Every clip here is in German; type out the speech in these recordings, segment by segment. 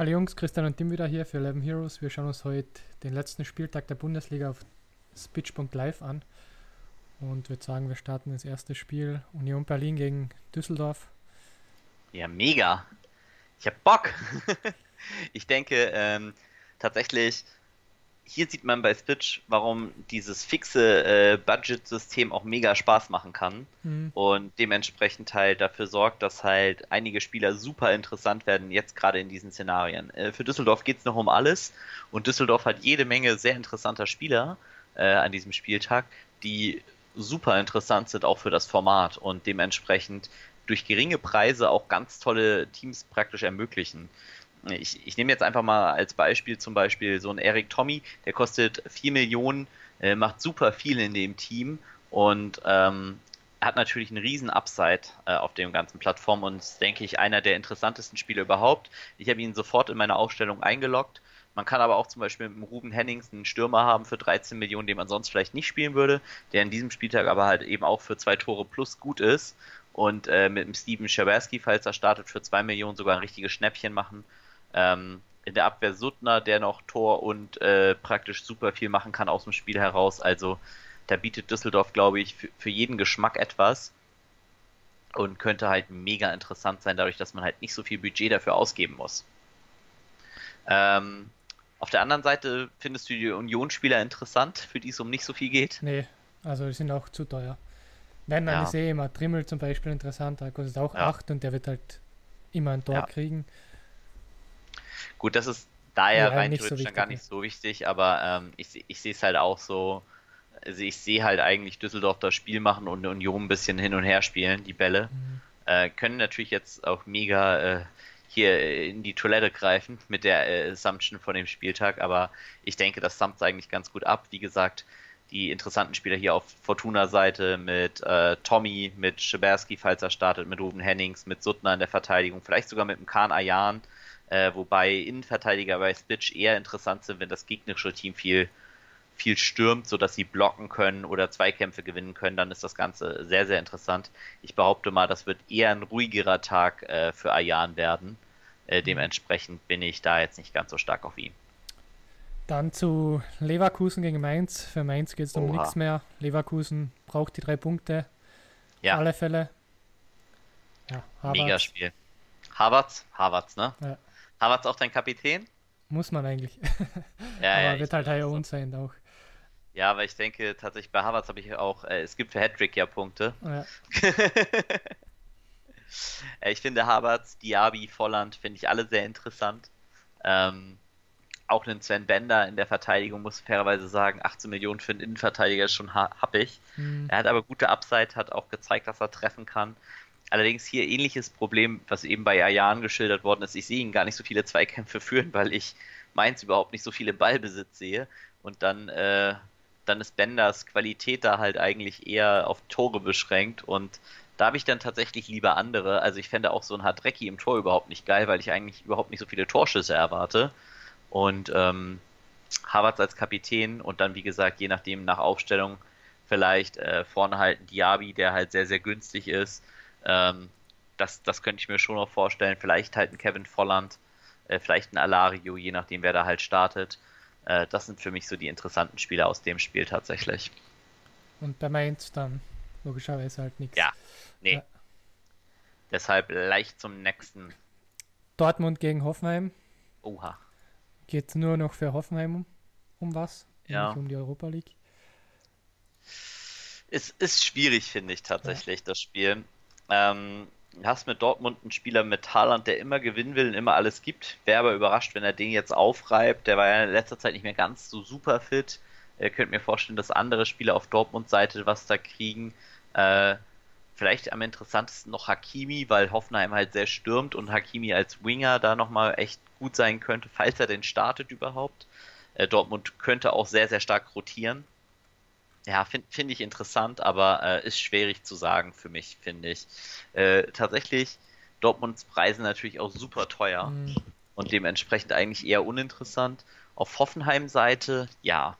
Hallo Jungs, Christian und Tim wieder hier für 11 Heroes. Wir schauen uns heute den letzten Spieltag der Bundesliga auf Spitch.live an. Und würde sagen, wir starten das erste Spiel Union Berlin gegen Düsseldorf. Ja, mega. Ich hab Bock. ich denke ähm, tatsächlich, hier sieht man bei Spitch, warum dieses fixe äh, Budget-System auch mega Spaß machen kann mhm. und dementsprechend halt dafür sorgt, dass halt einige Spieler super interessant werden, jetzt gerade in diesen Szenarien. Äh, für Düsseldorf geht es noch um alles und Düsseldorf hat jede Menge sehr interessanter Spieler äh, an diesem Spieltag, die super interessant sind auch für das Format und dementsprechend durch geringe Preise auch ganz tolle Teams praktisch ermöglichen ich, ich nehme jetzt einfach mal als Beispiel zum Beispiel so einen Eric Tommy, der kostet 4 Millionen, äh, macht super viel in dem Team und ähm, hat natürlich einen riesen Upside äh, auf dem ganzen Plattform und ist, denke ich, einer der interessantesten Spieler überhaupt. Ich habe ihn sofort in meine Aufstellung eingeloggt. Man kann aber auch zum Beispiel mit dem Ruben Hennings einen Stürmer haben für 13 Millionen, den man sonst vielleicht nicht spielen würde, der in diesem Spieltag aber halt eben auch für zwei Tore plus gut ist und äh, mit dem Steven Schaberski, falls er startet, für 2 Millionen sogar ein richtiges Schnäppchen machen. Ähm, in der Abwehr Suttner, der noch Tor und äh, praktisch super viel machen kann aus dem Spiel heraus. Also da bietet Düsseldorf, glaube ich, für, für jeden Geschmack etwas und könnte halt mega interessant sein, dadurch, dass man halt nicht so viel Budget dafür ausgeben muss. Ähm, auf der anderen Seite findest du die Union-Spieler interessant, für die es um nicht so viel geht? Nee, also die sind auch zu teuer. Wenn, dann ja. ist eh immer Trimmel zum Beispiel interessant, der kostet auch ja. 8 und der wird halt immer ein Tor ja. kriegen. Gut, das ist daher ja, rein theoretisch so gar nicht so wichtig, aber ähm, ich, ich sehe es halt auch so. Also ich sehe halt eigentlich Düsseldorf das Spiel machen und Union ein bisschen hin und her spielen, die Bälle. Mhm. Äh, können natürlich jetzt auch mega äh, hier in die Toilette greifen mit der äh, Assumption von dem Spieltag, aber ich denke, das summt eigentlich ganz gut ab. Wie gesagt, die interessanten Spieler hier auf Fortuna-Seite mit äh, Tommy, mit Schiberski, falls er startet, mit Ruben Hennings, mit Suttner in der Verteidigung, vielleicht sogar mit dem Kahn Ayan äh, wobei Innenverteidiger bei Stitch eher interessant sind, wenn das gegnerische Team viel, viel stürmt, sodass sie blocken können oder Zweikämpfe gewinnen können, dann ist das Ganze sehr, sehr interessant. Ich behaupte mal, das wird eher ein ruhigerer Tag äh, für Ayan werden. Äh, mhm. dementsprechend bin ich da jetzt nicht ganz so stark auf ihn. Dann zu Leverkusen gegen Mainz. Für Mainz geht es um nichts mehr. Leverkusen braucht die drei Punkte. Ja. Auf alle Fälle. Ja, Mega Spiel. Havertz, Havertz, ne? Ja. Havertz auch dein Kapitän? Muss man eigentlich. Ja, aber ja, wird halt higher owned sein auch. Ja, aber ich denke tatsächlich bei Havertz habe ich auch, äh, es gibt für Hattrick ja Punkte. Ja. Äh, ich finde Havertz, Diaby, Volland finde ich alle sehr interessant. Ähm, auch einen Sven Bender in der Verteidigung muss fairerweise sagen, 18 Millionen für einen Innenverteidiger ist schon happig. Mhm. Er hat aber gute Upside, hat auch gezeigt, dass er treffen kann. Allerdings hier ähnliches Problem, was eben bei Ayan geschildert worden ist. Ich sehe ihn gar nicht so viele Zweikämpfe führen, weil ich Mainz überhaupt nicht so viele Ballbesitz sehe. Und dann, äh, dann ist Benders Qualität da halt eigentlich eher auf Tore beschränkt. Und da habe ich dann tatsächlich lieber andere. Also ich fände auch so ein Hadrecki im Tor überhaupt nicht geil, weil ich eigentlich überhaupt nicht so viele Torschüsse erwarte. Und ähm, Havertz als Kapitän und dann, wie gesagt, je nachdem nach Aufstellung vielleicht äh, vorne halt Diaby, der halt sehr, sehr günstig ist ähm, das, das könnte ich mir schon noch vorstellen. Vielleicht halt ein Kevin Volland, äh, vielleicht ein Alario, je nachdem, wer da halt startet. Äh, das sind für mich so die interessanten Spieler aus dem Spiel tatsächlich. Und bei Mainz dann logischerweise halt nichts. Ja, nee. Ja. Deshalb leicht zum nächsten. Dortmund gegen Hoffenheim. Oha. Geht nur noch für Hoffenheim um, um was? Ja. Nicht um die Europa League. Es ist schwierig, finde ich tatsächlich, ja. das Spiel. Ähm, hast mit Dortmund einen Spieler mit Haaland, der immer gewinnen will und immer alles gibt. Wäre aber überrascht, wenn er den jetzt aufreibt. Der war ja in letzter Zeit nicht mehr ganz so super fit. Ihr könnt mir vorstellen, dass andere Spieler auf Dortmund-Seite was da kriegen. Äh, vielleicht am interessantesten noch Hakimi, weil Hoffenheim halt sehr stürmt und Hakimi als Winger da nochmal echt gut sein könnte, falls er denn startet überhaupt. Äh, Dortmund könnte auch sehr, sehr stark rotieren. Ja, finde find ich interessant, aber äh, ist schwierig zu sagen für mich, finde ich. Äh, tatsächlich, Dortmunds Preise natürlich auch super teuer mhm. und dementsprechend eigentlich eher uninteressant. Auf Hoffenheim-Seite, ja,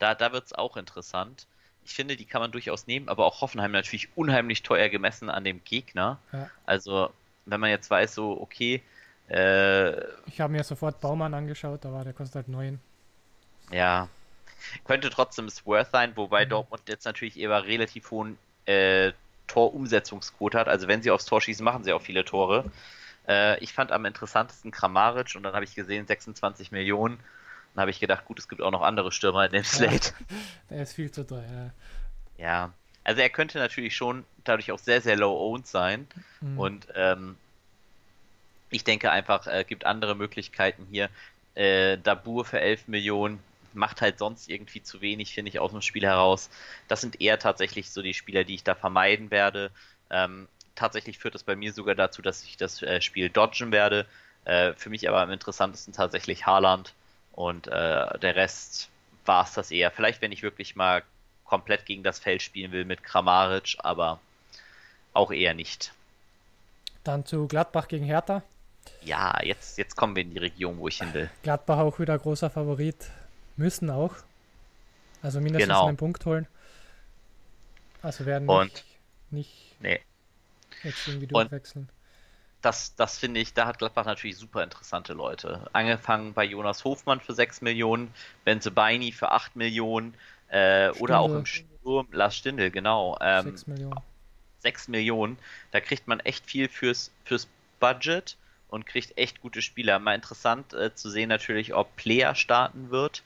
da, da wird es auch interessant. Ich finde, die kann man durchaus nehmen, aber auch Hoffenheim natürlich unheimlich teuer gemessen an dem Gegner. Ja. Also, wenn man jetzt weiß, so, okay, Äh, ich habe mir sofort Baumann angeschaut, aber der kostet halt 9. Ja. Könnte trotzdem es worth sein, wobei mhm. Dortmund jetzt natürlich eher relativ hohen äh, Torumsetzungsquote hat. Also wenn sie aufs Tor schießen, machen sie auch viele Tore. Äh, ich fand am interessantesten Kramaric und dann habe ich gesehen 26 Millionen. Dann habe ich gedacht, gut, es gibt auch noch andere Stürmer in dem Slate. Ja, der ist viel zu teuer. Ja, also er könnte natürlich schon dadurch auch sehr, sehr low owned sein. Mhm. Und ähm, ich denke einfach, es äh, gibt andere Möglichkeiten hier. Äh, Dabur für 11 Millionen macht halt sonst irgendwie zu wenig, finde ich, aus dem Spiel heraus. Das sind eher tatsächlich so die Spieler, die ich da vermeiden werde. Ähm, tatsächlich führt das bei mir sogar dazu, dass ich das äh, Spiel dodgen werde. Äh, für mich aber am interessantesten tatsächlich Haaland und äh, der Rest war es das eher. Vielleicht, wenn ich wirklich mal komplett gegen das Feld spielen will mit Kramaric, aber auch eher nicht. Dann zu Gladbach gegen Hertha. Ja, jetzt, jetzt kommen wir in die Region, wo ich hin will. Gladbach auch wieder großer Favorit. Müssen auch. Also mindestens genau. einen Punkt holen. Also werden und, nicht, nee. jetzt irgendwie durchwechseln. Und das, das finde ich, da hat Gladbach natürlich super interessante Leute. Angefangen bei Jonas Hofmann für 6 Millionen, Benze Beini für 8 Millionen äh, oder auch im Sturm Lars Stindl, genau. Ähm, 6 Millionen. 6 Millionen. Da kriegt man echt viel fürs, fürs Budget und kriegt echt gute Spieler. Mal interessant äh, zu sehen natürlich, ob Player starten wird.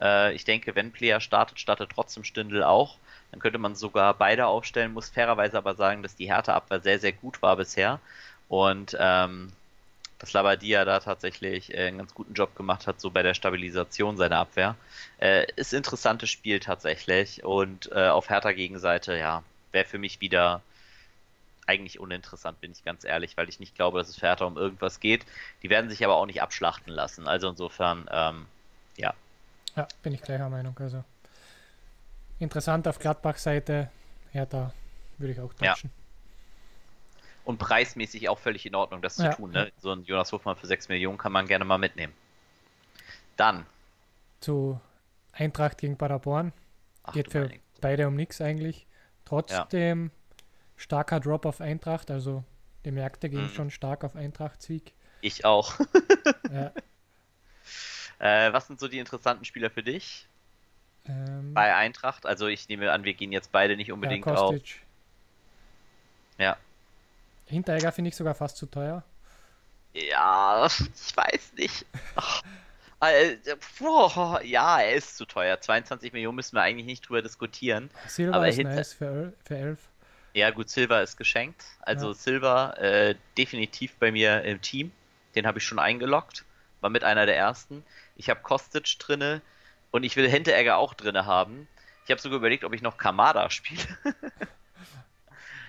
Äh, ich denke, wenn Player startet, startet trotzdem Stindl auch. Dann könnte man sogar beide aufstellen, muss fairerweise aber sagen, dass die Härteabwehr sehr, sehr gut war bisher. Und ähm, dass Labadia da tatsächlich äh, einen ganz guten Job gemacht hat, so bei der Stabilisation seiner Abwehr. Äh, ist interessantes Spiel tatsächlich. Und äh, auf Hertha Gegenseite, ja, wäre für mich wieder eigentlich uninteressant, bin ich ganz ehrlich, weil ich nicht glaube, dass es für Hertha um irgendwas geht. Die werden sich aber auch nicht abschlachten lassen. Also insofern, ähm. Ja, bin ich gleicher Meinung. Also interessant auf Gladbach-Seite. Hertha würde ich auch touchen. Ja. Und preismäßig auch völlig in Ordnung, das ja. zu tun. Ne? So ein Jonas Hofmann für 6 Millionen kann man gerne mal mitnehmen. Dann. Zu Eintracht gegen Paderborn. Ach, Geht für beide um nichts eigentlich. Trotzdem ja. starker Drop auf Eintracht. Also die Märkte gehen mhm. schon stark auf Eintracht-Sieg. Ich auch. ja. Äh, was sind so die interessanten Spieler für dich? Ähm, Bei Eintracht? Also ich nehme an, wir gehen jetzt beide nicht unbedingt ja, auf. Ja. Hinteregger finde ich sogar fast zu teuer. Ja, ich weiß nicht. Ach, äh, boah, ja, er ist zu teuer. 22 Millionen müssen wir eigentlich nicht drüber diskutieren. Silva aber ist hinter... nice für, für 11. Ja, gut, Silva ist geschenkt. Also ja. Silva äh, definitiv bei mir im Team. Den habe ich schon eingeloggt. War mit einer der ersten. Ich habe Kostic drinne und ich will Hinteregger auch drinne haben. Ich habe sogar überlegt, ob ich noch Kamada spiele.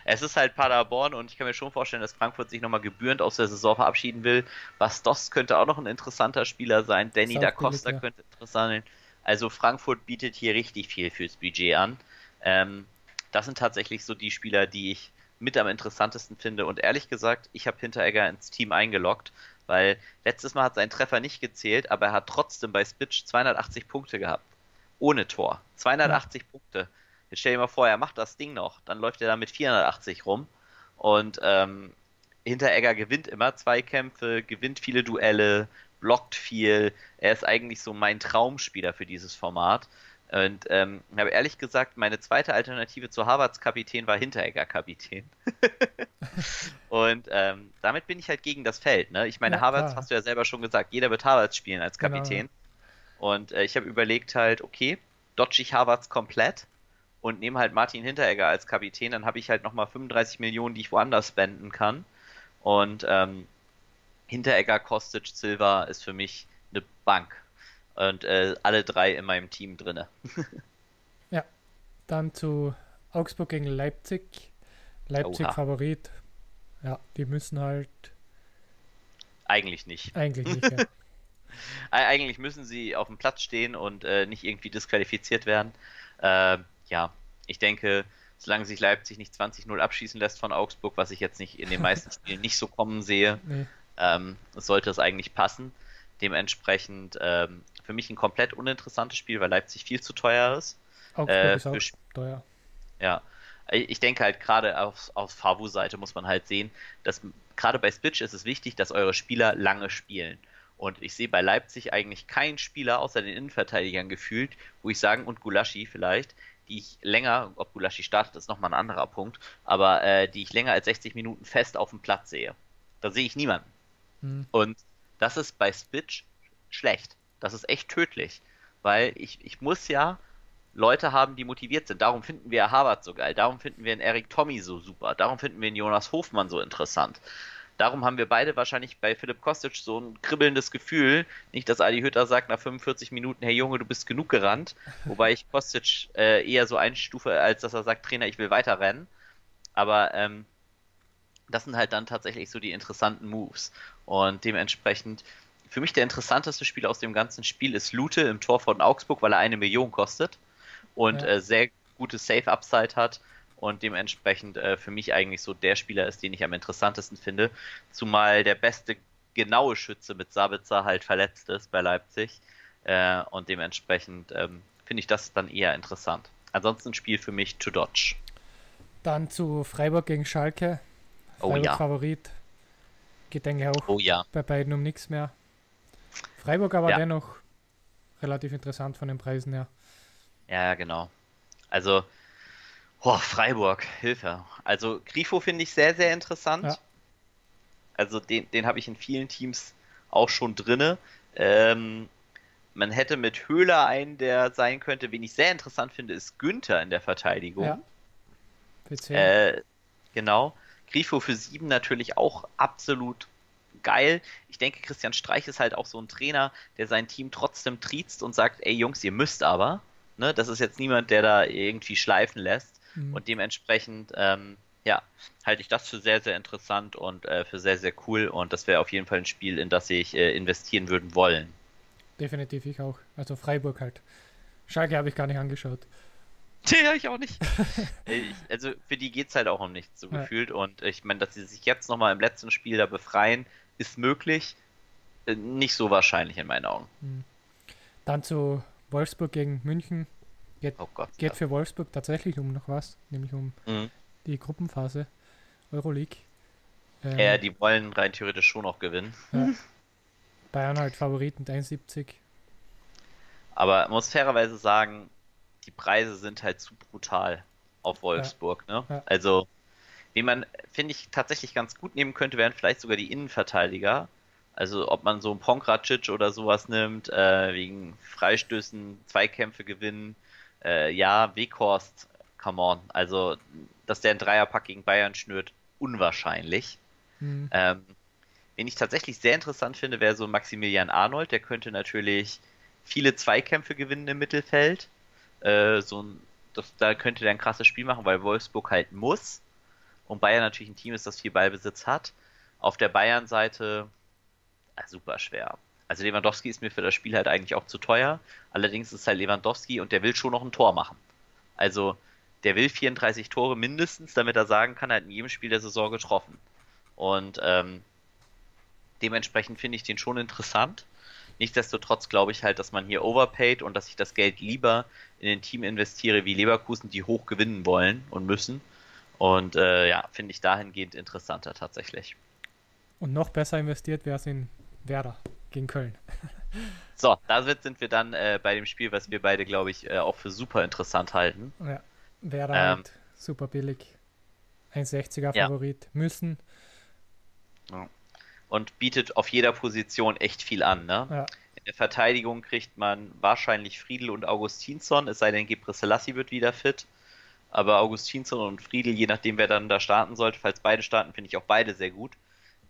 es ist halt Paderborn und ich kann mir schon vorstellen, dass Frankfurt sich nochmal gebührend aus der Saison verabschieden will. Bastos könnte auch noch ein interessanter Spieler sein. Danny da Costa ja. könnte interessant sein. Also Frankfurt bietet hier richtig viel fürs Budget an. Ähm, das sind tatsächlich so die Spieler, die ich mit am interessantesten finde. Und ehrlich gesagt, ich habe Hinteregger ins Team eingeloggt, weil letztes Mal hat sein Treffer nicht gezählt, aber er hat trotzdem bei Spitch 280 Punkte gehabt. Ohne Tor. 280 ja. Punkte. Jetzt stell dir mal vor, er macht das Ding noch. Dann läuft er da mit 480 rum. Und ähm, Hinteregger gewinnt immer Zweikämpfe, gewinnt viele Duelle, blockt viel. Er ist eigentlich so mein Traumspieler für dieses Format. Und ähm, habe ehrlich gesagt, meine zweite Alternative zu Harvards Kapitän war Hinteregger Kapitän. und ähm, damit bin ich halt gegen das Feld. Ne? Ich meine, ja, Harvards hast du ja selber schon gesagt, jeder wird Harvards spielen als genau. Kapitän. Genau. Und äh, ich habe überlegt halt, okay, dodge ich Harvards komplett und nehme halt Martin Hinteregger als Kapitän, dann habe ich halt nochmal 35 Millionen, die ich woanders spenden kann. Und ähm, Hinteregger, Kostic, Silva ist für mich eine Bank und äh, alle drei in meinem Team drinne. ja, dann zu Augsburg gegen Leipzig. Leipzig Oha. Favorit. Ja, die müssen halt. Eigentlich nicht. Eigentlich nicht, ja. Eigentlich müssen sie auf dem Platz stehen und äh, nicht irgendwie disqualifiziert werden. Äh, ja, ich denke, solange sich Leipzig nicht 20-0 abschießen lässt von Augsburg, was ich jetzt nicht in den meisten Spielen nicht so kommen sehe, nee. ähm, sollte es eigentlich passen. Dementsprechend ähm, für mich ein komplett uninteressantes Spiel, weil Leipzig viel zu teuer ist. Augsburg äh, ist auch teuer. Ja. ich denke halt gerade auf, auf Favu-Seite muss man halt sehen, dass gerade bei Spitch ist es wichtig, dass eure Spieler lange spielen. Und ich sehe bei Leipzig eigentlich keinen Spieler außer den Innenverteidigern gefühlt, wo ich sagen, und Gulaschi vielleicht, die ich länger, ob Gulaschi startet, ist nochmal ein anderer Punkt, aber äh, die ich länger als 60 Minuten fest auf dem Platz sehe. Da sehe ich niemanden. Mhm. Und das ist bei Spitch schlecht. Das ist echt tödlich. Weil ich, ich muss ja Leute haben, die motiviert sind. Darum finden wir Harvard so geil. Darum finden wir einen Eric Tommy so super. Darum finden wir einen Jonas Hofmann so interessant. Darum haben wir beide wahrscheinlich bei Philipp Kostic so ein kribbelndes Gefühl. Nicht, dass Adi Hütter sagt nach 45 Minuten, hey Junge, du bist genug gerannt. Wobei ich Kostic äh, eher so einstufe, als dass er sagt, Trainer, ich will weiter rennen. Aber ähm, das sind halt dann tatsächlich so die interessanten Moves. Und dementsprechend, für mich der interessanteste Spieler aus dem ganzen Spiel ist Lute im Tor von Augsburg, weil er eine Million kostet und ja. äh, sehr gute Safe-Upside hat und dementsprechend äh, für mich eigentlich so der Spieler ist, den ich am interessantesten finde. Zumal der beste genaue Schütze mit Sabitzer halt verletzt ist bei Leipzig äh, und dementsprechend ähm, finde ich das dann eher interessant. Ansonsten Spiel für mich to dodge. Dann zu Freiburg gegen Schalke. Freiburg oh ja. Favorit. Geht denke auch oh ja. bei beiden um nichts mehr. Freiburg aber ja. dennoch relativ interessant von den Preisen her. Ja, genau. Also, oh, Freiburg, Hilfe. Also, Grifo finde ich sehr, sehr interessant. Ja. Also, den, den habe ich in vielen Teams auch schon drinne. Ähm, man hätte mit Höhler einen, der sein könnte. Wen ich sehr interessant finde, ist Günther in der Verteidigung. Ja. Äh, genau. Grifo für sieben natürlich auch absolut geil. Ich denke, Christian Streich ist halt auch so ein Trainer, der sein Team trotzdem triezt und sagt, ey Jungs, ihr müsst aber. Ne? Das ist jetzt niemand, der da irgendwie schleifen lässt. Mhm. Und dementsprechend, ähm, ja, halte ich das für sehr, sehr interessant und äh, für sehr, sehr cool. Und das wäre auf jeden Fall ein Spiel, in das ich äh, investieren würden wollen. Definitiv, ich auch. Also Freiburg halt. Schalke habe ich gar nicht angeschaut. Ja, ich auch nicht. ich, also für die geht es halt auch um nichts, so ja. gefühlt. Und ich meine, dass sie sich jetzt nochmal im letzten Spiel da befreien, ist möglich. Äh, nicht so wahrscheinlich in meinen Augen. Mhm. Dann zu Wolfsburg gegen München geht, oh Gott, geht ja. für Wolfsburg tatsächlich um noch was, nämlich um mhm. die Gruppenphase Euroleague. Ähm, ja, die wollen rein theoretisch schon noch gewinnen. Ja. Bayern halt Favoriten 71. Aber man muss fairerweise sagen, die Preise sind halt zu brutal auf Wolfsburg. Ja. Ne? Ja. Also, wie man, finde ich, tatsächlich ganz gut nehmen könnte, wären vielleicht sogar die Innenverteidiger. Also ob man so einen Pongracic oder sowas nimmt, äh, wegen Freistößen, Zweikämpfe gewinnen. Äh, ja, Weghorst, come on. Also, dass der einen Dreierpack gegen Bayern schnürt, unwahrscheinlich. Mhm. Ähm, wen ich tatsächlich sehr interessant finde, wäre so Maximilian Arnold. Der könnte natürlich viele Zweikämpfe gewinnen im Mittelfeld. Äh, so ein, das, da könnte der ein krasses Spiel machen, weil Wolfsburg halt muss. Und Bayern natürlich ein Team ist, das viel Ballbesitz hat. Auf der Bayern-Seite super schwer. Also Lewandowski ist mir für das Spiel halt eigentlich auch zu teuer. Allerdings ist halt Lewandowski und der will schon noch ein Tor machen. Also der will 34 Tore mindestens, damit er sagen kann, er hat in jedem Spiel der Saison getroffen. Und ähm, dementsprechend finde ich den schon interessant. Nichtsdestotrotz glaube ich halt, dass man hier overpaid und dass ich das Geld lieber in ein Team investiere wie Leverkusen, die hoch gewinnen wollen und müssen. Und äh, ja, finde ich dahingehend interessanter tatsächlich. Und noch besser investiert wäre es in Werder gegen Köln. So, damit sind wir dann äh, bei dem Spiel, was wir beide, glaube ich, äh, auch für super interessant halten. Ja, Werder ähm, halt super billig. 1,60er Favorit ja. müssen. Und bietet auf jeder Position echt viel an, ne? Ja. In der Verteidigung kriegt man wahrscheinlich Friedel und Augustinsson, es sei denn, Gebre Selassie wird wieder fit. Aber Augustinsson und Friedel, je nachdem, wer dann da starten sollte, falls beide starten, finde ich auch beide sehr gut.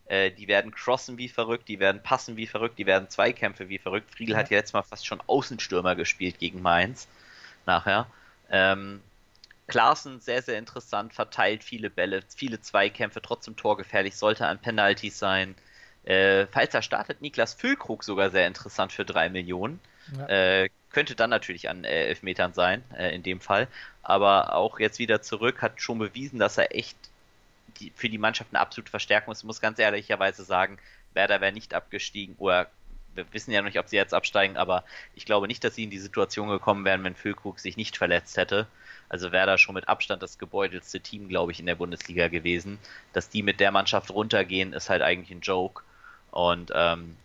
Äh, die werden crossen wie verrückt, die werden passen wie verrückt, die werden Zweikämpfe wie verrückt. Friedel ja. hat ja letztes Mal fast schon Außenstürmer gespielt gegen Mainz. Nachher. Ähm, Klaassen sehr, sehr interessant, verteilt viele Bälle, viele Zweikämpfe, trotzdem torgefährlich, sollte an Penalties sein. Äh, falls er startet, Niklas Füllkrug sogar sehr interessant für drei Millionen. Ja. Äh, könnte dann natürlich an äh, Elfmetern sein, äh, in dem Fall. Aber auch jetzt wieder zurück, hat schon bewiesen, dass er echt die, für die Mannschaft eine absolute Verstärkung ist. Ich muss ganz ehrlicherweise sagen, Werder wäre nicht abgestiegen oder wir wissen ja nicht, ob sie jetzt absteigen, aber ich glaube nicht, dass sie in die Situation gekommen wären, wenn Füllkrug sich nicht verletzt hätte. Also wäre da schon mit Abstand das gebeutelste Team, glaube ich, in der Bundesliga gewesen. Dass die mit der Mannschaft runtergehen, ist halt eigentlich ein Joke. Und ähm,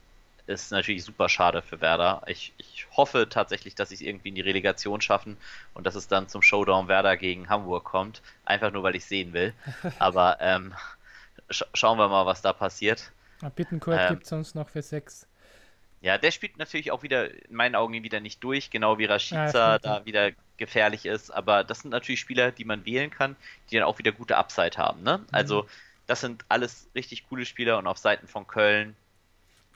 ist natürlich super schade für Werder. Ich, ich hoffe tatsächlich, dass sie es irgendwie in die Relegation schaffen und dass es dann zum Showdown Werder gegen Hamburg kommt. Einfach nur, weil ich sehen will. Aber ähm, sch schauen wir mal, was da passiert. Bittenkurt ähm, gibt es sonst noch für sechs. Ja, der spielt natürlich auch wieder in meinen Augen wieder nicht durch, genau wie Rashica ja, da wieder gefährlich ist. Aber das sind natürlich Spieler, die man wählen kann, die dann auch wieder gute Upside haben. Ne? Mhm. Also, das sind alles richtig coole Spieler und auf Seiten von Köln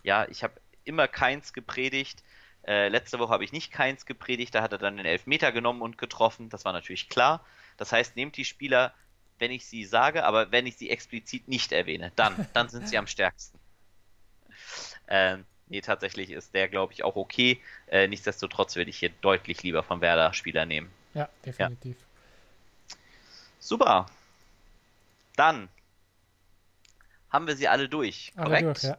ja, ich habe immer keins gepredigt. Äh, letzte Woche habe ich nicht keins gepredigt, da hat er dann den Elfmeter genommen und getroffen. Das war natürlich klar. Das heißt, nehmt die Spieler, wenn ich sie sage, aber wenn ich sie explizit nicht erwähne, dann, dann sind sie am stärksten. Ähm, nee, tatsächlich ist der, glaube ich, auch okay. Äh, nichtsdestotrotz würde ich hier deutlich lieber vom Werder Spieler nehmen. Ja, definitiv. Ja. Super. Dann haben wir sie alle durch, alle korrekt? Durch, ja.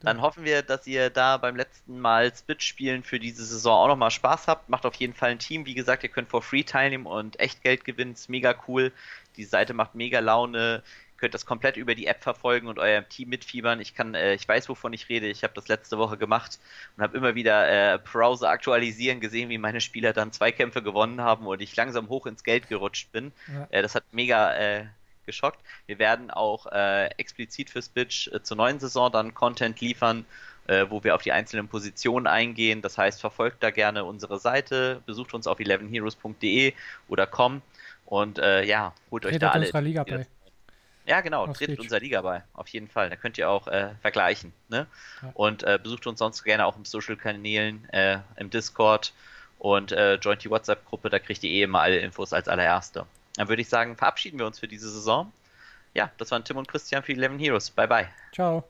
Dann hoffen wir, dass ihr da beim letzten Mal Split-Spielen für diese Saison auch nochmal Spaß habt. Macht auf jeden Fall ein Team. Wie gesagt, ihr könnt for free teilnehmen und echt Geld gewinnen. Ist mega cool. Die Seite macht mega Laune. Ihr könnt das komplett über die App verfolgen und euer Team mitfiebern. Ich kann, äh, ich weiß, wovon ich rede. Ich habe das letzte Woche gemacht und habe immer wieder äh, Browser aktualisieren gesehen, wie meine Spieler dann zwei Kämpfe gewonnen haben und ich langsam hoch ins Geld gerutscht bin. Ja. Äh, das hat mega äh, geschockt. Wir werden auch äh, explizit für Spitch äh, zur neuen Saison dann Content liefern, äh, wo wir auf die einzelnen Positionen eingehen. Das heißt, verfolgt da gerne unsere Seite, besucht uns auf 11heroes.de oder com und äh, ja, holt euch da alle. Unserer Liga bei. Ja, genau, tretet unserer Liga bei, auf jeden Fall. Da könnt ihr auch äh, vergleichen. Ne? Ja. Und äh, besucht uns sonst gerne auch im Social-Kanälen, äh, im Discord und joint die WhatsApp-Gruppe, da kriegt ihr eh immer alle Infos als allererste. Dann würde ich sagen, verabschieden wir uns für diese Saison. Ja, das waren Tim und Christian für 11 Heroes. Bye, bye. Ciao.